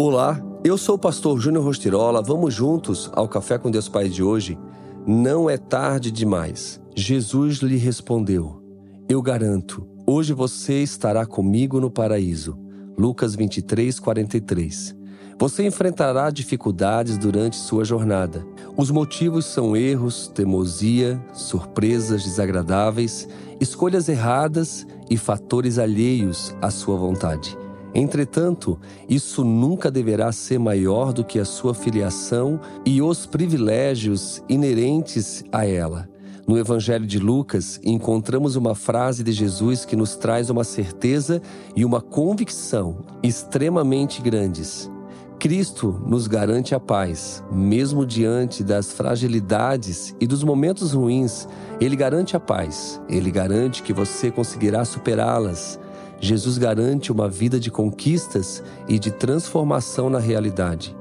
Olá, eu sou o pastor Júnior Rostirola. Vamos juntos ao Café com Deus Pai de hoje? Não é tarde demais. Jesus lhe respondeu: Eu garanto, hoje você estará comigo no paraíso. Lucas 23, 43. Você enfrentará dificuldades durante sua jornada. Os motivos são erros, teimosia, surpresas desagradáveis, escolhas erradas e fatores alheios à sua vontade. Entretanto, isso nunca deverá ser maior do que a sua filiação e os privilégios inerentes a ela. No Evangelho de Lucas, encontramos uma frase de Jesus que nos traz uma certeza e uma convicção extremamente grandes. Cristo nos garante a paz, mesmo diante das fragilidades e dos momentos ruins. Ele garante a paz, ele garante que você conseguirá superá-las Jesus garante uma vida de conquistas e de transformação na realidade.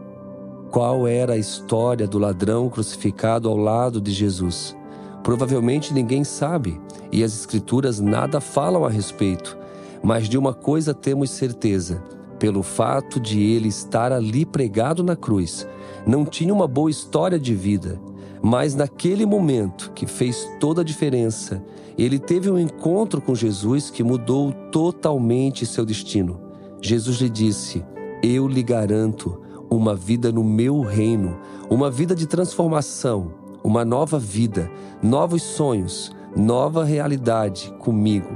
Qual era a história do ladrão crucificado ao lado de Jesus? Provavelmente ninguém sabe e as Escrituras nada falam a respeito, mas de uma coisa temos certeza: pelo fato de ele estar ali pregado na cruz, não tinha uma boa história de vida mas naquele momento que fez toda a diferença, ele teve um encontro com Jesus que mudou totalmente seu destino. Jesus lhe disse: Eu lhe garanto uma vida no meu reino, uma vida de transformação, uma nova vida, novos sonhos, nova realidade comigo.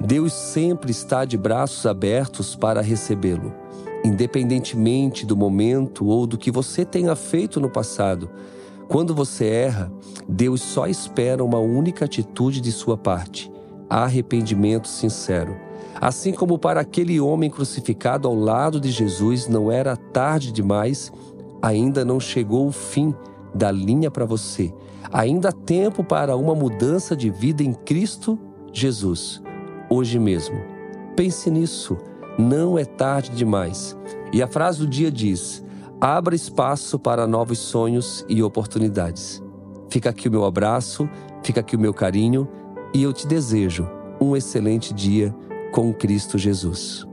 Deus sempre está de braços abertos para recebê-lo. Independentemente do momento ou do que você tenha feito no passado, quando você erra, Deus só espera uma única atitude de sua parte: arrependimento sincero. Assim como para aquele homem crucificado ao lado de Jesus não era tarde demais, ainda não chegou o fim da linha para você. Ainda há tempo para uma mudança de vida em Cristo Jesus, hoje mesmo. Pense nisso, não é tarde demais. E a frase do dia diz: abra espaço para novos sonhos e oportunidades. Fica aqui o meu abraço, fica aqui o meu carinho e eu te desejo um excelente dia com Cristo Jesus.